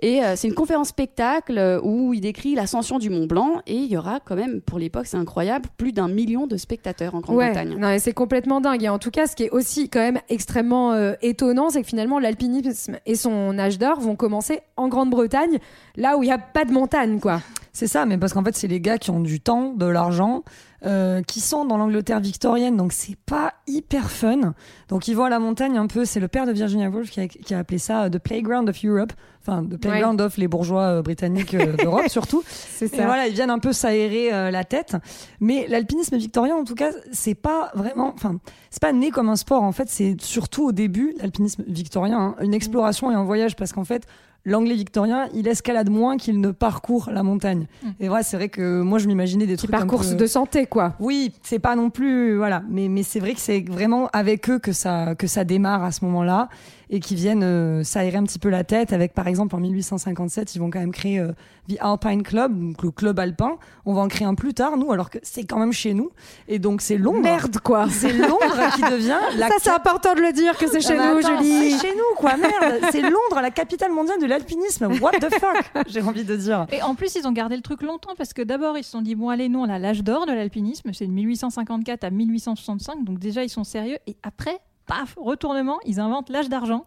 Et euh, c'est une conférence spectacle euh, où il décrit l'ascension du Mont Blanc. Et il y aura quand même, pour l'époque, c'est incroyable, plus d'un million de spectateurs en Grande-Bretagne. Ouais, c'est complètement dingue. Et en tout cas, ce qui est aussi quand même extrêmement euh, étonnant, c'est que finalement, l'alpinisme et son âge d'or vont commencer en Grande-Bretagne, là où il n'y a pas de montagne, quoi. C'est ça, mais parce qu'en fait, c'est les gars qui ont du temps, de l'argent, euh, qui sont dans l'Angleterre victorienne, donc c'est pas hyper fun. Donc ils vont à la montagne un peu, c'est le père de Virginia Woolf qui a, qui a appelé ça euh, The Playground of Europe, enfin The Playground of les bourgeois euh, britanniques d'Europe surtout. C'est Et ça. voilà, ils viennent un peu s'aérer la tête. Mais l'alpinisme victorien, en tout cas, c'est pas vraiment, enfin, c'est pas né comme un sport. En fait, c'est surtout au début, l'alpinisme victorien, hein, une exploration et un voyage, parce qu'en fait, l'anglais victorien, il escalade moins qu'il ne parcourt la montagne. Et ouais, c'est vrai que moi, je m'imaginais des trucs Parcours peu- de santé, quoi. oui, c'est pas non plus voilà, mais mais c'est vrai que c'est vraiment avec eux que ça que ça démarre à ce moment-là et qui viennent euh, s'aérer un petit peu la tête avec par exemple en 1857, ils vont quand même créer euh, The Alpine Club, donc le club alpin. On va en créer un plus tard nous alors que c'est quand même chez nous et donc c'est Londres. Merde, quoi. C'est Londres qui devient la Ça, c'est important de le dire que c'est chez Ah, nous, mais attends, Julie. C'est chez nous quoi, merde. C'est Londres, la capitale mondiale de l'alpinisme. What the fuck J'ai envie de dire. Et en plus, ils ont gardé le truc longtemps parce que d'abord, ils se sont dit bon, allez, nous, on a l'âge d'or de l'alpinisme, c'est de 1854 à 1865, donc déjà, ils sont sérieux. Et après, paf, retournement, ils inventent l'âge d'argent.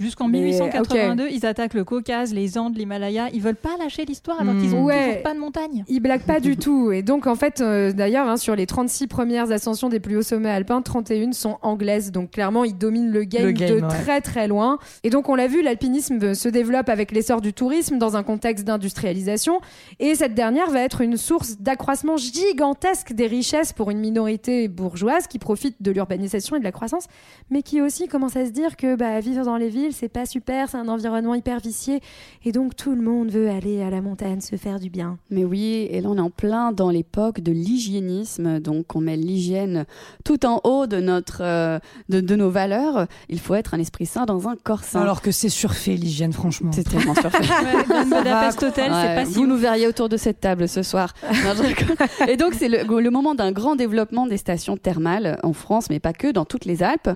Jusqu'en Mais, 1882, ils attaquent le Caucase, les Andes, l'Himalaya. Ils veulent pas lâcher l'histoire alors qu'ils ont Ouais. toujours pas de montagne. Ils blaguent pas du tout. Et donc, en fait, euh, d'ailleurs, hein, sur les 36 premières ascensions des plus hauts sommets alpins, 31 sont anglaises. Donc, clairement, ils dominent le game, Le game, de ouais. très très loin. Et donc, on l'a vu, l'alpinisme se développe avec l'essor du tourisme dans un contexte d'industrialisation. Et cette dernière va être une source d'accroissement gigantesque des richesses pour une minorité bourgeoise qui profite de l'urbanisation et de la croissance, mais qui aussi commence à se dire que bah, vivre dans les villes, c'est pas super, c'est un environnement hyper vicié. Et donc, tout le monde veut aller à la montagne se faire du bien. Mais oui, et là on est en plein dans l'époque de l'hygiénisme, donc on met l'hygiène tout en haut de notre, euh, de, de nos valeurs. Il faut être un esprit sain dans un corps sain. Alors que c'est surfait l'hygiène franchement. c'est tellement surfait. Ouais, le Budapest Hotel, c'est Ouais, pas si vous nous verriez autour de cette table ce soir. Et donc c'est le, le moment d'un grand développement des stations thermales en France, mais pas que, dans toutes les Alpes.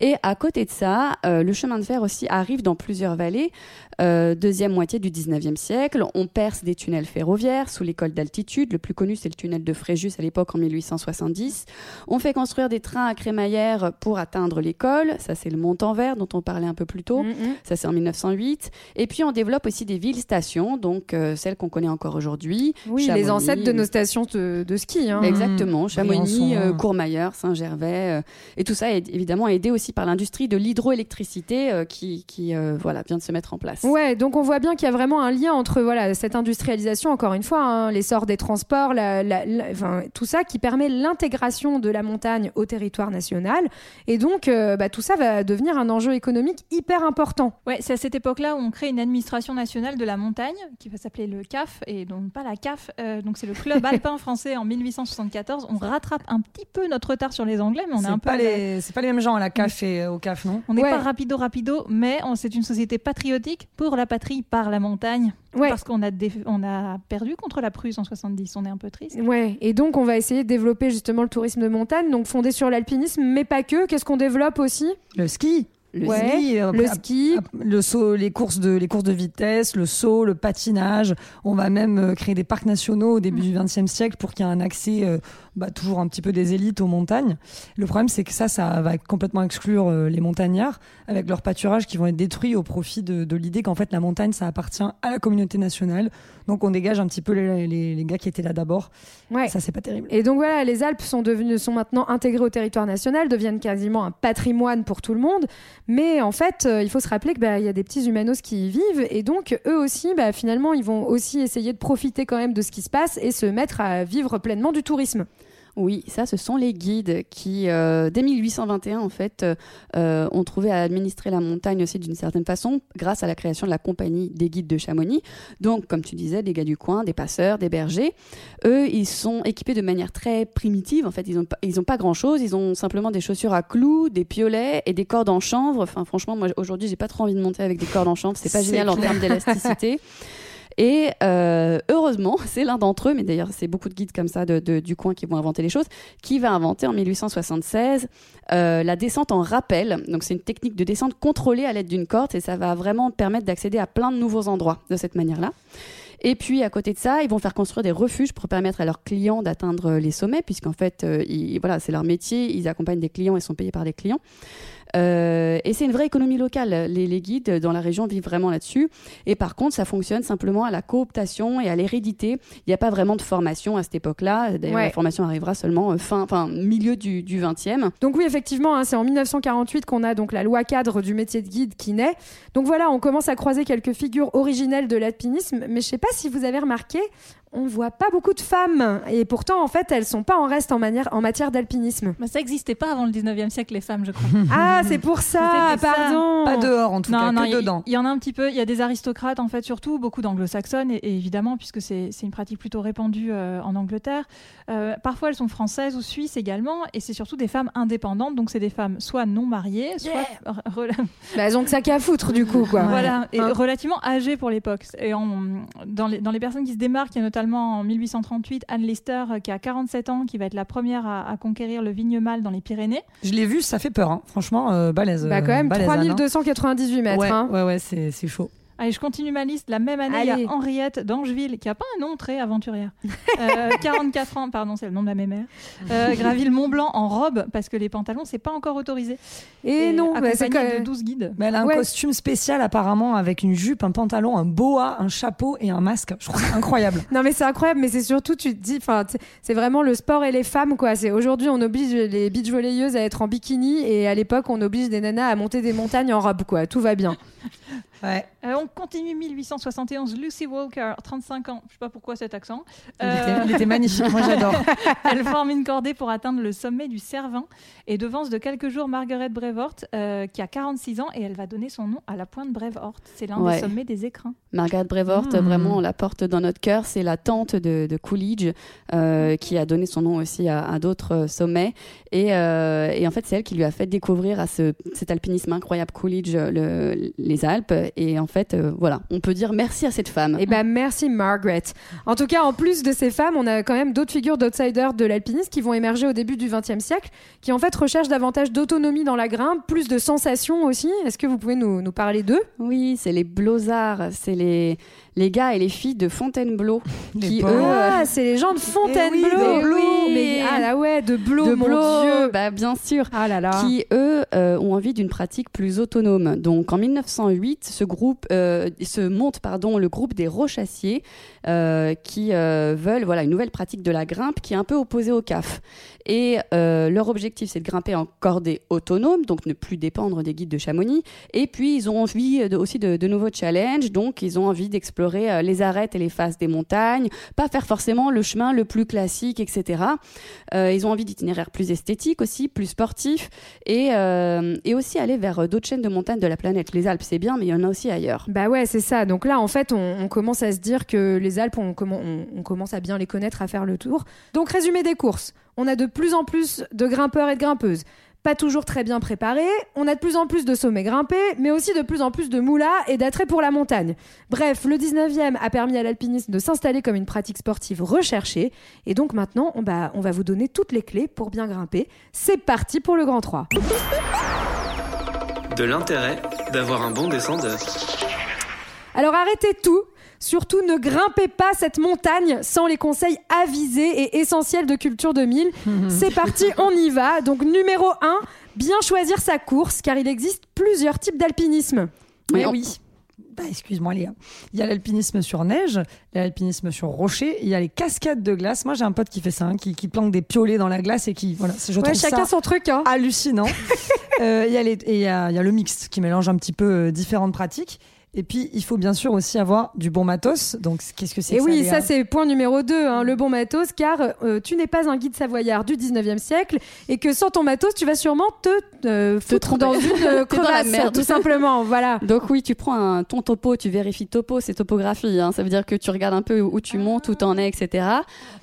Et à côté de ça, euh, le chemin de fer aussi aussi arrive dans plusieurs vallées. Euh, deuxième moitié du 19e siècle, on perce des tunnels ferroviaires sous l'école d'altitude. Le plus connu, c'est le tunnel de Fréjus à l'époque en 1870. On fait construire des trains à crémaillère pour atteindre l'école. Ça, c'est le Mont-en-Vert dont on parlait un peu plus tôt. Ça, c'est en 1908. Et puis, on développe aussi des villes-stations, donc euh, celles qu'on connaît encore aujourd'hui. Oui, les Chamonix, ancêtres de nos stations de, de ski. hein. Exactement, Chamonix, euh, Courmayeur, Saint-Gervais, euh, et tout ça est évidemment aidé aussi par l'industrie de l'hydroélectricité euh, qui, qui euh, voilà, vient de se mettre en place. Ouais, donc on voit bien qu'il y a vraiment un lien entre voilà cette industrialisation, encore une fois, hein, l'essor des transports, la- la- la- enfin, tout ça qui permet l'intégration de la montagne au territoire national. Et donc, euh, bah, tout ça va devenir un enjeu économique hyper important. Ouais, c'est à cette époque-là où on crée une administration nationale de la montagne qui va s'appeler le CAF et donc pas la CAF. euh, donc c'est le club alpin français en 1874. On rattrape un petit peu notre retard sur les Anglais, mais on est C'est un peu pas, les... c'est pas les mêmes gens à la CAF et au CAF, non? On n'est Ouais. pas rapido rapido, mais on- c'est une société patriotique pour la patrie par la montagne. Ouais. Parce qu'on a, on a perdu contre la Prusse en 70. On est un peu triste. Ouais, et donc on va essayer de développer justement le tourisme de montagne, donc fondé sur l'alpinisme, mais pas que. Qu'est-ce qu'on développe aussi? Le ski. Le Ouais, ski, euh, le ski. le saut, les courses de les courses de vitesse, le saut, le patinage. On va même euh, créer des parcs nationaux au début du XXe siècle pour qu'il y ait un accès euh, bah, toujours un petit peu des élites aux montagnes. Le problème, c'est que ça, ça va complètement exclure euh, les montagnards avec leurs pâturages qui vont être détruits au profit de, de l'idée qu'en fait la montagne, ça appartient à la communauté nationale. Donc on dégage un petit peu les, les- les gars qui étaient là d'abord. Ouais. Ça, c'est pas terrible. Et donc voilà, les Alpes sont devenues, sont maintenant intégrées au territoire national, deviennent quasiment un patrimoine pour tout le monde. Mais en fait, euh, il faut se rappeler qu'il y a des petits humanos qui y vivent, et donc eux aussi, bah, finalement, ils vont aussi essayer de profiter quand même de ce qui se passe et se mettre à vivre pleinement du tourisme. Oui, ça, ce sont les guides qui, euh, dès 1821, en fait, euh, ont trouvé à administrer la montagne aussi d'une certaine façon, grâce à la création de la compagnie des guides de Chamonix. Donc, comme tu disais, des gars du coin, des passeurs, des bergers. Eux, ils sont équipés de manière très primitive. En fait, ils n'ont pas, ils ont pas grand-chose. Ils ont simplement des chaussures à clous, des piolets et des cordes en chanvre. Enfin, franchement, moi, aujourd'hui, j'ai pas trop envie de monter avec des cordes en chanvre. C'est pas génial en termes d'élasticité. Et euh, heureusement, c'est l'un d'entre eux, mais d'ailleurs c'est beaucoup de guides comme ça du coin qui vont inventer les choses, qui va inventer en 1876 euh, la descente en rappel. Donc c'est une technique de descente contrôlée à l'aide d'une corde et ça va vraiment permettre d'accéder à plein de nouveaux endroits de cette manière-là. Et puis à côté de ça, ils vont faire construire des refuges pour permettre à leurs clients d'atteindre les sommets, puisqu'en fait, euh, ils- voilà, c'est leur métier, ils accompagnent des clients et sont payés par des clients. Euh, et c'est une vraie économie locale. Les, les guides dans la région vivent vraiment là-dessus. Et par contre, ça fonctionne simplement à la cooptation et à l'hérédité. Il n'y a pas vraiment de formation à cette époque-là. D'ailleurs, Ouais. la formation arrivera seulement euh, fin, milieu du, du 20e. Donc oui, effectivement, hein, c'est en 1948 qu'on a donc la loi cadre du métier de guide qui naît. Donc voilà, on commence à croiser quelques figures originelles de l'alpinisme, mais je sais pas si vous avez remarqué, on voit pas beaucoup de femmes, et pourtant en fait, elles sont pas en reste en, manière, en matière d'alpinisme. Mais ça n'existait pas avant le 19e siècle, les femmes, je crois. Ah, c'est pour ça, C'était ça. pardon. Pas dehors en tout non, cas, non, que il y- dedans. Il y en a un petit peu. Il y a des aristocrates, en fait, surtout beaucoup d'anglo-saxonnes, et, et évidemment, puisque c'est une pratique plutôt répandue euh, en Angleterre. Euh, parfois, elles sont françaises ou suisses également, et c'est surtout des femmes indépendantes. Donc, c'est des femmes soit non mariées, soit rela- Bah, elles ont que ça qu'à foutre du coup, quoi. voilà, et Hein. relativement âgées pour l'époque. Et en- dans, les, dans les personnes qui se démarquent, il y a notamment en 1838 Anne Lister, euh, qui a 47 ans, qui va être la première à, à conquérir le Vignemale dans les Pyrénées. Je l'ai vu, ça fait peur. hein. Franchement, euh, balèze. Bah quand même, euh, balèze, Anne, hein. 3298 mètres. Ouais, hein. ouais, ouais, c'est c'est chaud. Allez, je continue ma liste. La même année, il y a Henriette d'Angeville, qui a pas un nom très aventurière. Euh, 44 ans, pardon, c'est le nom de la mémère. Euh, gravit le Mont Blanc en robe, parce que les pantalons, c'est pas encore autorisé. Et, non, bah, c'est quand de 12 guides. Mais elle a un Ouais. costume spécial apparemment avec une jupe, un pantalon, un boa, un chapeau et un masque. Je trouve ça incroyable. Non mais c'est incroyable, mais c'est surtout tu te dis, c'est vraiment le sport et les femmes quoi. Aujourd'hui on oblige les beach volleyeuses à être en bikini et à l'époque on oblige des nanas à monter des montagnes en robe quoi. Tout va bien. Ouais. Euh, on continue 1871, Lucy Walker, 35 ans. Je sais pas pourquoi cet accent. Il, Euh, était, il était magnifique. Moi, j'adore. Elle forme une cordée pour atteindre le sommet du Cervin et devance de quelques jours Margaret Brevort, euh, qui a 46 ans, et elle va donner son nom à la pointe Brevort. C'est l'un Ouais. des sommets des écrins. Margaret Brevort, Mm. vraiment, on la porte dans notre cœur. C'est la tante de, de Coolidge euh, qui a donné son nom aussi à, à d'autres sommets. Et, euh, et en fait, c'est elle qui lui a fait découvrir à ce, cet alpinisme incroyable Coolidge le- les Alpes. Et en fait, euh, voilà, on peut dire merci à cette femme. Eh ben merci Margaret. En tout cas, en plus de ces femmes, on a quand même d'autres figures d'outsiders de l'alpinisme qui vont émerger au début du XXe siècle, qui en fait recherchent davantage d'autonomie dans la grimpe, plus de sensations aussi. Est-ce que vous pouvez nous, nous parler d'eux? Oui, c'est les blozards, c'est les les gars et les filles de Fontainebleau qui eux ah, c'est les gens de Fontainebleau. Eh oui, mais ah là ouais, de Blo, de mon Blo, Dieu. bah, bien sûr, Ah là là. qui eux euh, ont envie d'une pratique plus autonome. Donc en 1908, ce groupe euh, se monte pardon le groupe des Rochassiers euh, qui euh, veulent voilà une nouvelle pratique de la grimpe qui est un peu opposée au CAF. Et euh, leur objectif, c'est de grimper en cordée autonome, donc ne plus dépendre des guides de Chamonix. Et puis, ils ont envie aussi de, nouveaux challenges, donc ils ont envie d'explorer euh, les arêtes et les faces des montagnes, pas faire forcément le chemin le plus classique, etc. Euh, ils ont envie d'itinéraires plus esthétiques aussi, plus sportifs, et, aussi aller vers d'autres chaînes de montagnes de la planète. Les Alpes, c'est bien, mais il y en a aussi ailleurs. Bah ouais, c'est ça. Donc là, en fait, on, commence à se dire que les Alpes, on- on commence à bien les connaître, à faire le tour. Donc, résumé des courses. On a de plus en plus de grimpeurs et de grimpeuses. Pas toujours très bien préparés. On a de plus en plus de sommets grimpés, mais aussi de plus en plus de moulas et d'attrait pour la montagne. Bref, le 19e a permis à l'alpinisme de s'installer comme une pratique sportive recherchée. Et donc maintenant, on, on va vous donner toutes les clés pour bien grimper. C'est parti pour le Grand 3. De l'intérêt d'avoir un bon descendeur. Alors arrêtez tout. Surtout ne grimpez pas cette montagne sans les conseils avisés et essentiels de Culture 2000. C'est parti, on y va. Donc numéro 1, bien choisir sa course car il existe plusieurs types d'alpinisme. Mais Eh oui. Bah, excuse-moi Léa. Il y a l'alpinisme sur neige, il y a l'alpinisme sur rocher, il y a les cascades de glace. Moi j'ai un pote qui fait ça, hein, qui, qui plante des piolets dans la glace et qui voilà, je Ouais, trouve chacun ça son truc. Hein. hallucinant. Euh, Il y, a les- et il y, a, il y a le mixte qui mélange un petit peu euh, différentes pratiques. Et puis il faut bien sûr aussi avoir du bon matos. Donc qu'est-ce que c'est Et que oui, ça c'est point numéro 2, le bon matos, car euh, tu n'es pas un guide savoyard du 19e siècle et que sans ton matos, tu vas sûrement te euh, foutre tromper. dans une euh, dans la crevasse, merde. tout simplement. Voilà. Donc oui, tu prends un, ton topo, tu vérifies topo, c'est topographie. hein. Ça veut dire que tu regardes un peu où tu montes, où t'en es, etc.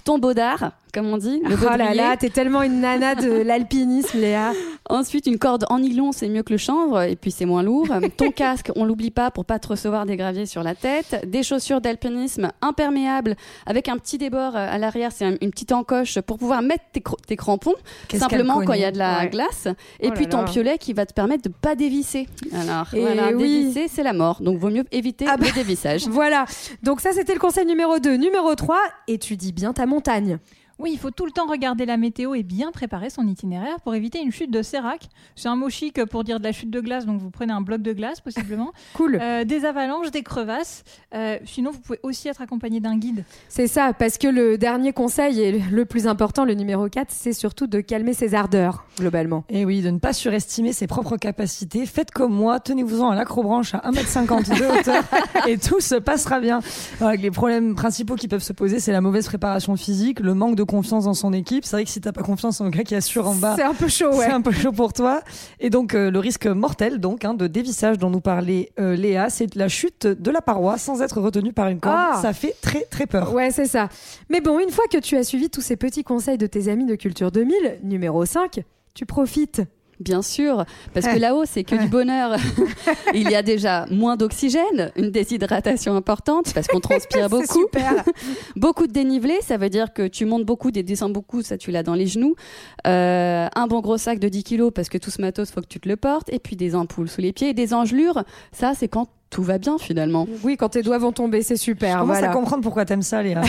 Ton baudard, comme on dit. Le Oh là là, t'es tellement une nana de l'alpinisme, Léa. Ensuite, une corde en nylon, c'est mieux que le chanvre, et puis c'est moins lourd. Ton casque, on l'oublie pas pour pas te recevoir des graviers sur la tête. Des chaussures d'alpinisme imperméables avec un petit débord euh, à l'arrière, c'est un- une petite encoche pour pouvoir mettre tes, cr- tes crampons, simplement quand il y a de la Ouais. glace. Et Oh puis là ton là. piolet qui va te permettre de pas dévisser. Alors, Et voilà, oui. dévisser, c'est la mort. Donc, vaut mieux éviter Ah bah. le dévissage. Voilà. Donc ça, c'était le conseil numéro 2. Numéro 3, étudie bien ta montagne montagne. Oui, il faut tout le temps regarder la météo et bien préparer son itinéraire pour éviter une chute de sérac. C'est un mot chic pour dire de la chute de glace, donc vous prenez un bloc de glace possiblement. Cool. Euh, des avalanches, des crevasses. Euh, sinon, vous pouvez aussi être accompagné d'un guide. C'est ça, parce que le dernier conseil et le plus important, le numéro 4, c'est surtout de calmer ses ardeurs, globalement. Et oui, de ne pas surestimer ses propres capacités. Faites comme moi, tenez-vous-en à l'acrobranche à 1m50 de hauteur et tout se passera bien. Alors, les problèmes principaux qui peuvent se poser, c'est la mauvaise préparation physique, le manque de confiance dans son équipe. C'est vrai que si t'as pas confiance en gars qui assure en bas, C'est un peu chaud, ouais. c'est un peu chaud pour toi. Et donc euh, le risque mortel donc hein, de dévissage dont nous parlait euh, Léa, c'est la chute de la paroi sans être retenu par une corde. Ah. Ça fait très très peur. Ouais, c'est ça. Mais bon, une fois que tu as suivi tous ces petits conseils de tes amis de Culture 2000, numéro 5, tu profites. Bien sûr, parce que Ouais. là-haut, c'est que du bonheur. Il y a déjà moins d'oxygène, une déshydratation importante, parce qu'on transpire beaucoup. super. beaucoup de dénivelé, ça veut dire que tu montes beaucoup, des descends beaucoup, ça tu l'as dans les genoux. Euh, un bon gros sac de 10 kilos, parce que tout ce matos, faut que tu te le portes. Et puis des ampoules sous les pieds, et des engelures, ça c'est quand tout va bien finalement. Oui, quand tes doigts vont tomber, c'est Je super. commence Voilà. à comprendre pourquoi t'aimes ça, Léa.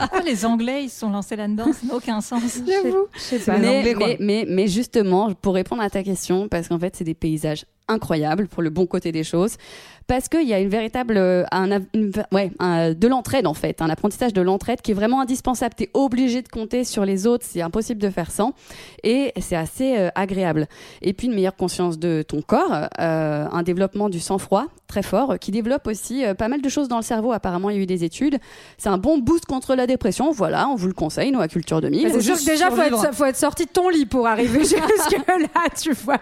Pourquoi les Anglais ils se sont lancés là-dedans Ça n'a aucun sens. J'avoue. Je sais pas. les mais, Anglais, quoi. mais, mais, mais justement, pour répondre à ta question, parce qu'en fait, c'est des paysages incroyables pour le bon côté des choses, parce qu'il y a une véritable, euh, un, une ouais, un- de l'entraide en fait, un apprentissage de l'entraide qui est vraiment indispensable. T'es obligé de compter sur les autres, c'est impossible de faire sans, et c'est assez euh, agréable. Et puis une meilleure conscience de ton corps, euh, un développement du sang-froid très fort, qui développe aussi euh, pas mal de choses dans le cerveau. Apparemment, il y a eu des études. C'est un bon boost contre la dépression. Voilà, on vous le conseille, nous à Culture 2000. Bah, c'est sûr que déjà, faut être, faut être sorti de ton lit pour arriver jusque-là, tu vois.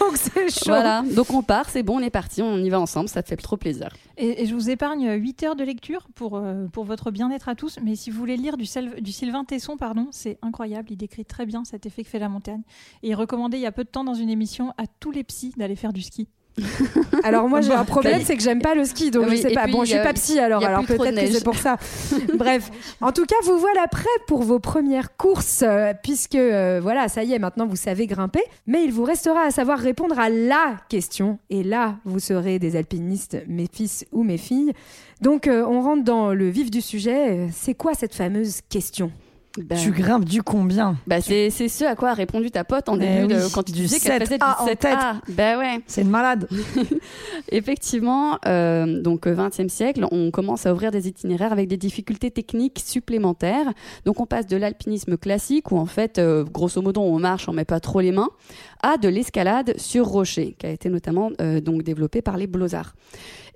Donc c'est chaud. Voilà, donc on part, c'est bon, on est parti, on y va ensemble, ça fait trop plaisir. Et, je vous épargne 8 heures de lecture pour, euh, pour votre bien-être à tous. Mais si vous voulez lire du Sylvain Tesson, pardon, c'est incroyable. Il décrit très bien cet effet que fait la montagne. Et il recommandait il y a peu de temps dans une émission à tous les psys d'aller faire du ski. Alors moi j'ai un problème, c'est que j'aime pas le ski, donc Oui, je sais pas. puis, Bon, je suis pas psy alors, alors peut-être que c'est pour ça. Bref, en tout cas, vous voilà prêts pour vos premières courses, euh, puisque euh, voilà, ça y est, maintenant vous savez grimper. Mais il vous restera à savoir répondre à la question, et là, vous serez des alpinistes, mes fils ou mes filles. Donc, euh, on rentre dans le vif du sujet. C'est quoi cette fameuse question? Ben, Tu grimpes du combien bah, c'est c'est ce à quoi a répondu ta pote en Eh début de, quand tu du disais qu'elle faisait 7A en du 7A. tête. Ben ouais. C'est une malade. Effectivement, euh, donc au XXe siècle, on commence à ouvrir des itinéraires avec des difficultés techniques supplémentaires. Donc on passe de l'alpinisme classique où en fait, euh, grosso modo, on marche, on met pas trop les mains, à de l'escalade sur rocher, qui a été notamment euh, donc développée par les Beaux-Arts.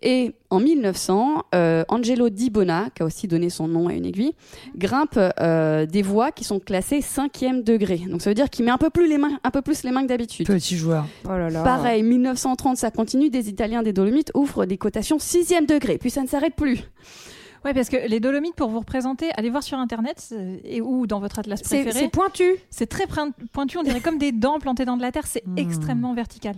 Et en 1900, euh, Angelo Di Bona, qui a aussi donné son nom à une aiguille, grimpe euh, des voies qui sont classées 5e degré. Donc ça veut dire qu'il met un peu plus les mains, un peu plus les mains que d'habitude. Petit joueur. Oh là là. Pareil, 1930, ça continue. Des Italiens des Dolomites ouvrent des cotations 6e degré. Puis ça ne s'arrête plus. Ouais, parce que les Dolomites, pour vous représenter, allez voir sur internet et ou dans votre atlas préféré. c'est pointu. C'est très pointu, on dirait comme des dents plantées dans de la terre. C'est Hmm. extrêmement vertical.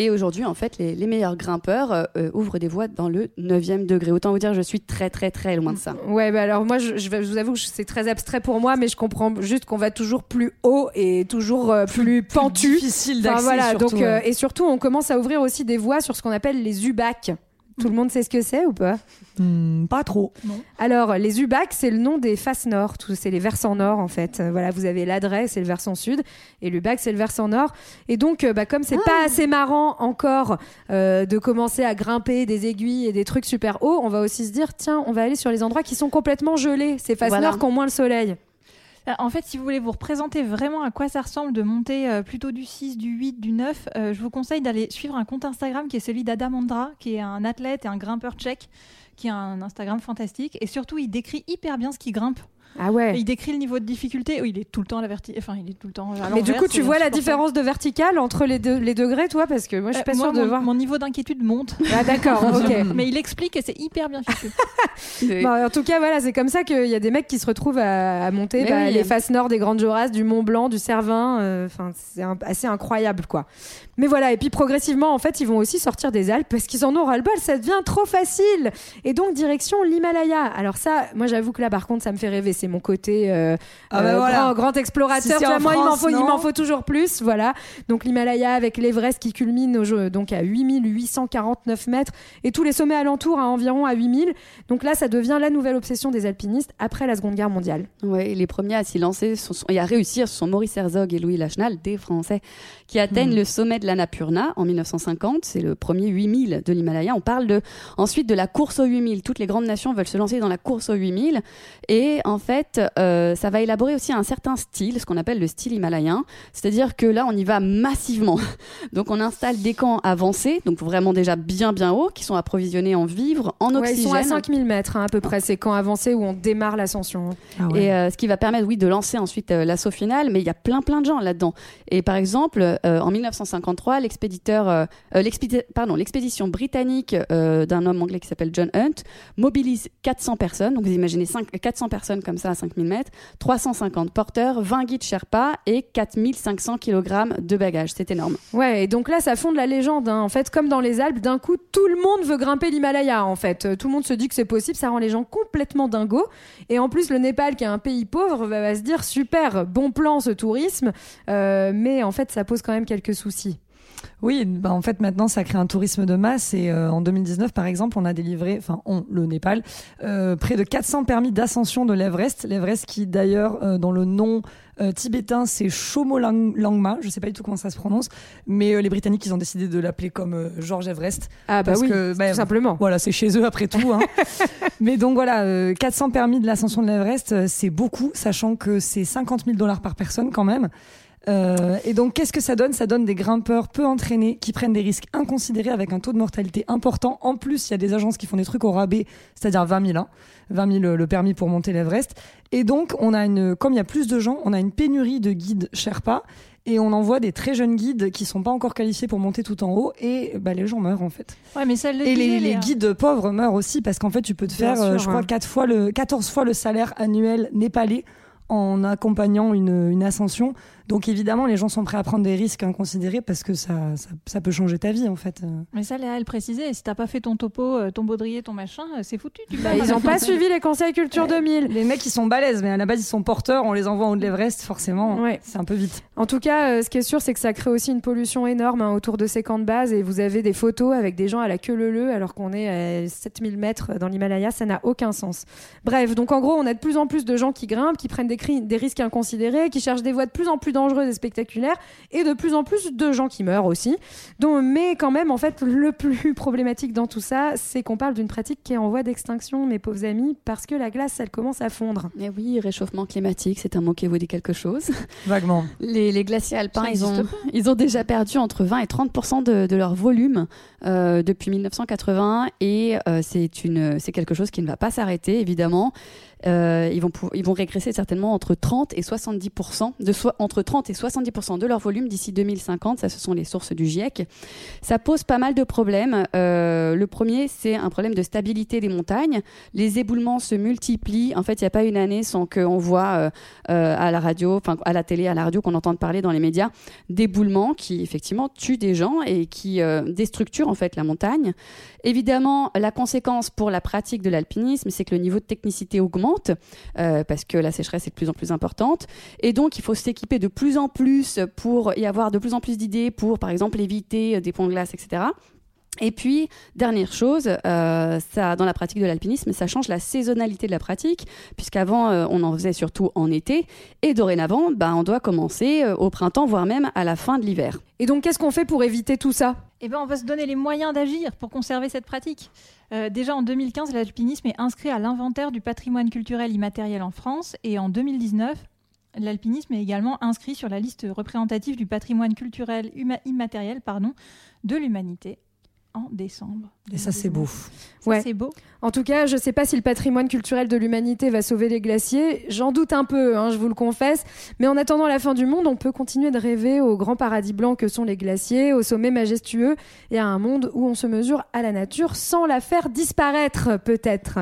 Et aujourd'hui, en fait, les, les meilleurs grimpeurs euh, euh, ouvrent des voies dans le 9e degré. Autant vous dire, je suis très, très, très loin de ça. Ouais, bah alors moi, je, vous avoue que c'est très abstrait pour moi, mais je comprends juste qu'on va toujours plus haut et toujours euh, plus, pentu. Difficile Enfin, d'accès. voilà, surtout, donc, euh, ouais. et surtout, on commence à ouvrir aussi des voies sur ce qu'on appelle les UBAC. Tout le monde sait ce que c'est ou pas? Hmm, pas trop. Alors, les UBAC, c'est le nom des faces nord. Tout- C'est les versants nord, en fait. Euh, Voilà, vous avez l'adresse, c'est le versant sud. Et l'UBAC, c'est le versant nord. Et donc, euh, bah, comme c'est pas assez marrant encore euh, de commencer à grimper des aiguilles et des trucs super hauts, on va aussi se dire, tiens, on va aller sur les endroits qui sont complètement gelés. Ces faces Voilà. nord qui ont moins le soleil. Euh, En fait, si vous voulez vous représenter vraiment à quoi ça ressemble de monter euh, plutôt du 6, du 8, du 9, euh, je vous conseille d'aller suivre un compte Instagram qui est celui d'Adam Andra, qui est un athlète et un grimpeur tchèque, qui a un Instagram fantastique. Et surtout, il décrit hyper bien ce qu'il grimpe. Ah ouais. Et il décrit le niveau de difficulté. Oui, il est tout le temps à la verti... Enfin, il est tout le temps. à Mais du coup, tu vois la différence de verticale entre les, deux, les degrés, toi Parce que moi, je suis pas Euh, moi, sûre de mon, voir. mon niveau d'inquiétude monte. Ah d'accord, ok. Mais il explique et c'est hyper bien fichu. Bon, en tout cas, voilà, c'est comme ça qu'il y a des mecs qui se retrouvent à, à monter bah, oui. les faces nord des Grandes Jorasses, du Mont Blanc, du Cervin. euh, Enfin, c'est un- assez incroyable, quoi. Mais voilà, et puis progressivement, en fait, ils vont aussi sortir des Alpes parce qu'ils en ont ras-le-bol. Ça devient trop facile. Et donc, direction l'Himalaya. Alors ça, moi, j'avoue que là, par contre, ça me fait rêver. C'est mon côté euh, Ah bah euh, voilà. grand, grand explorateur. Si en moi, il m'en France, faut, il non m'en faut toujours plus. Voilà. Donc l'Himalaya avec l'Everest qui culmine au jeu- donc à 8849 mètres et tous les sommets alentours à environ à 8000. Donc là, ça devient la nouvelle obsession des alpinistes après la Seconde Guerre mondiale. Ouais, les premiers à s'y lancer sont- sont- et à réussir, ce sont Maurice Herzog et Louis Lachenal, des Français, qui atteignent le sommet de l'Annapurna en 1950. C'est le premier 8000 de l'Himalaya. On parle de, ensuite de la course aux 8000. Toutes les grandes nations veulent se lancer dans la course aux 8000. Et en fait, euh, ça va élaborer aussi un certain style, ce qu'on appelle le style himalayen. C'est-à-dire que là, on y va massivement. Donc, on installe des camps avancés, donc vraiment déjà bien, bien hauts, qui sont approvisionnés en vivres, en Ouais, oxygène. ils sont à 5000 mètres hein, à peu près. C'est quand avancé où on démarre l'ascension. Ah ouais. Et euh, ce qui va permettre, oui, de lancer ensuite euh, l'assaut final, mais il y a plein plein de gens là-dedans. Et par exemple, euh, en 1953, l'expéditeur, euh, euh, l'expédi- pardon, l'expédition britannique euh, d'un homme anglais qui s'appelle John Hunt mobilise 400 personnes. Donc vous imaginez 5, 400 personnes comme ça à 5000 mètres, 350 porteurs, 20 guides Sherpa et 4500 kg de bagages. C'est énorme. Ouais, et donc là, ça fonde la légende. hein. En fait, comme dans les Alpes, d'un coup, tout le monde veut grimper l'Himalaya. En fait, Euh, tout le monde se dit que c'est possible. Ça rend les gens complètement dingos. Et en plus, le Népal, qui est un pays pauvre, va, va se dire super, bon plan ce tourisme. Euh, mais en fait, ça pose quand même quelques soucis. Oui, bah en fait maintenant ça crée un tourisme de masse et euh, en 2019 par exemple on a délivré, enfin on, le Népal, euh, près de 400 permis d'ascension de l'Everest. L'Everest qui d'ailleurs euh, dans le nom euh, tibétain c'est Chomolangma, je sais pas du tout comment ça se prononce, mais euh, les Britanniques ils ont décidé de l'appeler comme euh, George Everest. Ah bah Parce oui, que, bah, tout simplement. Voilà, c'est chez eux après tout. hein. Mais donc voilà, euh, 400 permis de l'ascension de l'Everest, euh, c'est beaucoup, sachant que c'est 50 000 dollars par personne quand même. Euh, et donc, qu'est-ce que ça donne? Ça donne des grimpeurs peu entraînés qui prennent des risques inconsidérés avec un taux de mortalité important. En plus, il y a des agences qui font des trucs au rabais, c'est-à-dire 20 000, hein, 20 000 le permis pour monter l'Everest. Et donc, on a une, comme il y a plus de gens, on a une pénurie de guides Sherpa. Et on envoie des très jeunes guides qui sont pas encore qualifiés pour monter tout en haut. Et bah, les gens meurent en fait. Ouais, mais ça le Et les, guides pauvres meurent aussi parce qu'en fait, tu peux te faire, euh, je crois, hein. fois le, 14 fois le salaire annuel népalais en accompagnant une, une ascension. Donc évidemment, les gens sont prêts à prendre des risques inconsidérés parce que ça, ça, ça peut changer ta vie en fait. Mais ça, Léa, elle précisait, si t'as pas fait ton topo, euh, ton baudrier, ton machin, euh, c'est foutu. Tu Bah, ils n'ont pas suivi les conseils culture 2000. Les mecs, ils sont balèzes, mais à la base, ils sont porteurs. On les envoie en haut de l'Everest, forcément. Ouais. C'est un peu vite. En tout cas, euh, ce qui est sûr, c'est que ça crée aussi une pollution énorme hein, autour de ces camps de base. Et vous avez des photos avec des gens à la queue leu alors qu'on est à 7000 mètres dans l'Himalaya. Ça n'a aucun sens. Bref, donc en gros, on a de plus en plus de gens qui grimpent, qui prennent des, des risques inconsidérés, qui cherchent des voies de plus en plus dangereuses et spectaculaires, et de plus en plus de gens qui meurent aussi. Donc, mais quand même, en fait, le plus problématique dans tout ça, c'est qu'on parle d'une pratique qui est en voie d'extinction, mes pauvres amis, parce que la glace, elle commence à fondre. Mais oui, réchauffement climatique, c'est un mot qui vous dit quelque chose. Vaguement. Les, les glaciers alpins, ils ont, ils ont déjà perdu entre 20 et 30 de, de leur volume euh, depuis 1980 et euh, c'est une, c'est quelque chose qui ne va pas s'arrêter évidemment. Euh, ils vont ils vont régresser certainement entre 30 et 70 de so- entre 30 et 70 de leur volume d'ici 2050. Ça, ce sont les sources du GIEC. Ça pose pas mal de problèmes. Euh, le premier, c'est un problème de stabilité des montagnes. Les éboulements se multiplient. En fait, il n'y a pas une année sans qu'on voit euh, à la radio, enfin à la télé, à la radio, qu'on entende parler dans les médias d'éboulements qui effectivement tuent des gens et qui déstructurent en fait la montagne. Évidemment, la conséquence pour la pratique de l'alpinisme, c'est que le niveau de technicité augmente euh, parce que la sécheresse est de plus en plus importante et donc il faut s'équiper de plus en plus pour y avoir de plus en plus d'idées pour, par exemple, éviter des ponts de glace, etc. Et puis, dernière chose, euh, ça, dans la pratique de l'alpinisme, ça change la saisonnalité de la pratique, puisqu'avant, euh, on en faisait surtout en été, et dorénavant, bah, on doit commencer euh, au printemps, voire même à la fin de l'hiver. Et donc, qu'est-ce qu'on fait pour éviter tout ça? Eh ben, on va se donner les moyens d'agir pour conserver cette pratique. Euh, déjà en 2015, l'alpinisme est inscrit à l'inventaire du patrimoine culturel immatériel en France et en 2019, l'alpinisme est également inscrit sur la liste représentative du patrimoine culturel immatériel de l'humanité en décembre. Et ça, c'est beau. Ça, Ouais. c'est beau. En tout cas, je ne sais pas si le patrimoine culturel de l'humanité va sauver les glaciers. J'en doute un peu, hein, je vous le confesse. Mais en attendant la fin du monde, on peut continuer de rêver au grand paradis blanc que sont les glaciers, au sommet majestueux et à un monde où on se mesure à la nature sans la faire disparaître, peut-être.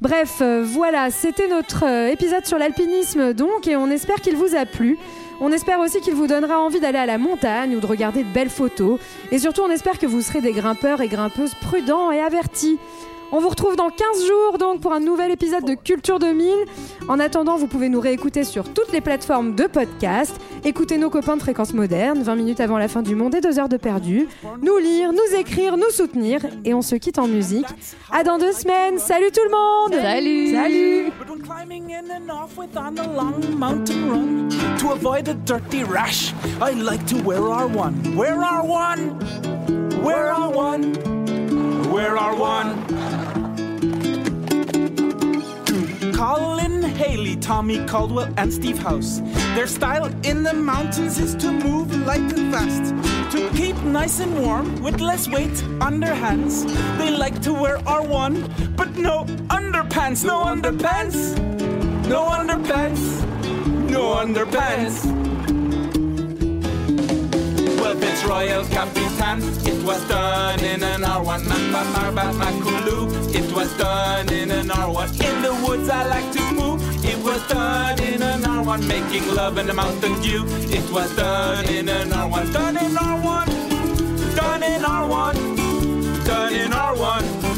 Bref, euh, voilà, c'était notre euh, épisode sur l'alpinisme donc, et on espère qu'il vous a plu. On espère aussi qu'il vous donnera envie d'aller à la montagne ou de regarder de belles photos. Et surtout, on espère que vous serez des grimpeurs et grimpeuses prudents et avertis. On vous retrouve dans 15 jours donc pour un nouvel épisode de Culture 2000. En attendant, vous pouvez nous réécouter sur toutes les plateformes de podcast, écouter nos copains de fréquence moderne, 20 minutes avant la fin du monde et 2 heures de perdu, nous lire, nous écrire, nous soutenir et on se quitte en musique. À dans deux semaines. Salut tout le monde. Salut Salut. But We're our one. Colin Haley, Tommy Caldwell, and Steve House. Their style in the mountains is to move light and fast. To keep nice and warm with less weight on their hands. They like to wear our one, but no underpants, no underpants, no underpants, no underpants. No underpants. Well, Fitzroyal Capitan, it was done in an R1. Marbat Makulu, it was done in an R1. In the woods, I like to move, it was done in an R1. Making love in the Mountain Dew, it was done in an R1. Done in R1, done in R1, done in R1.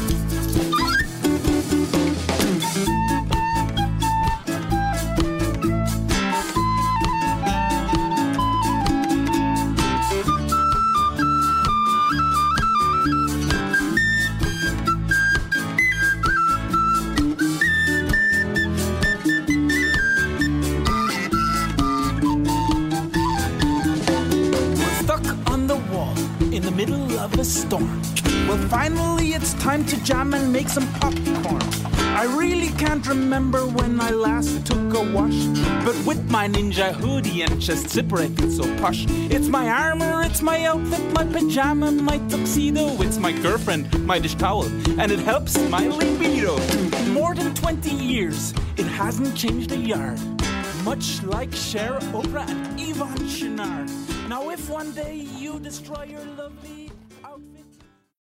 A storm. Well, finally, it's time to jam and make some popcorn. I really can't remember when I last took a wash, but with my ninja hoodie and chest zipper, I feel so posh. It's my armor, it's my outfit, my pajama, my tuxedo. It's my girlfriend, my dish towel, and it helps my libido. More than 20 years, it hasn't changed a yard. Much like Cher, Oprah, and Yvonne Chenard. Now, if one day you destroy your lovely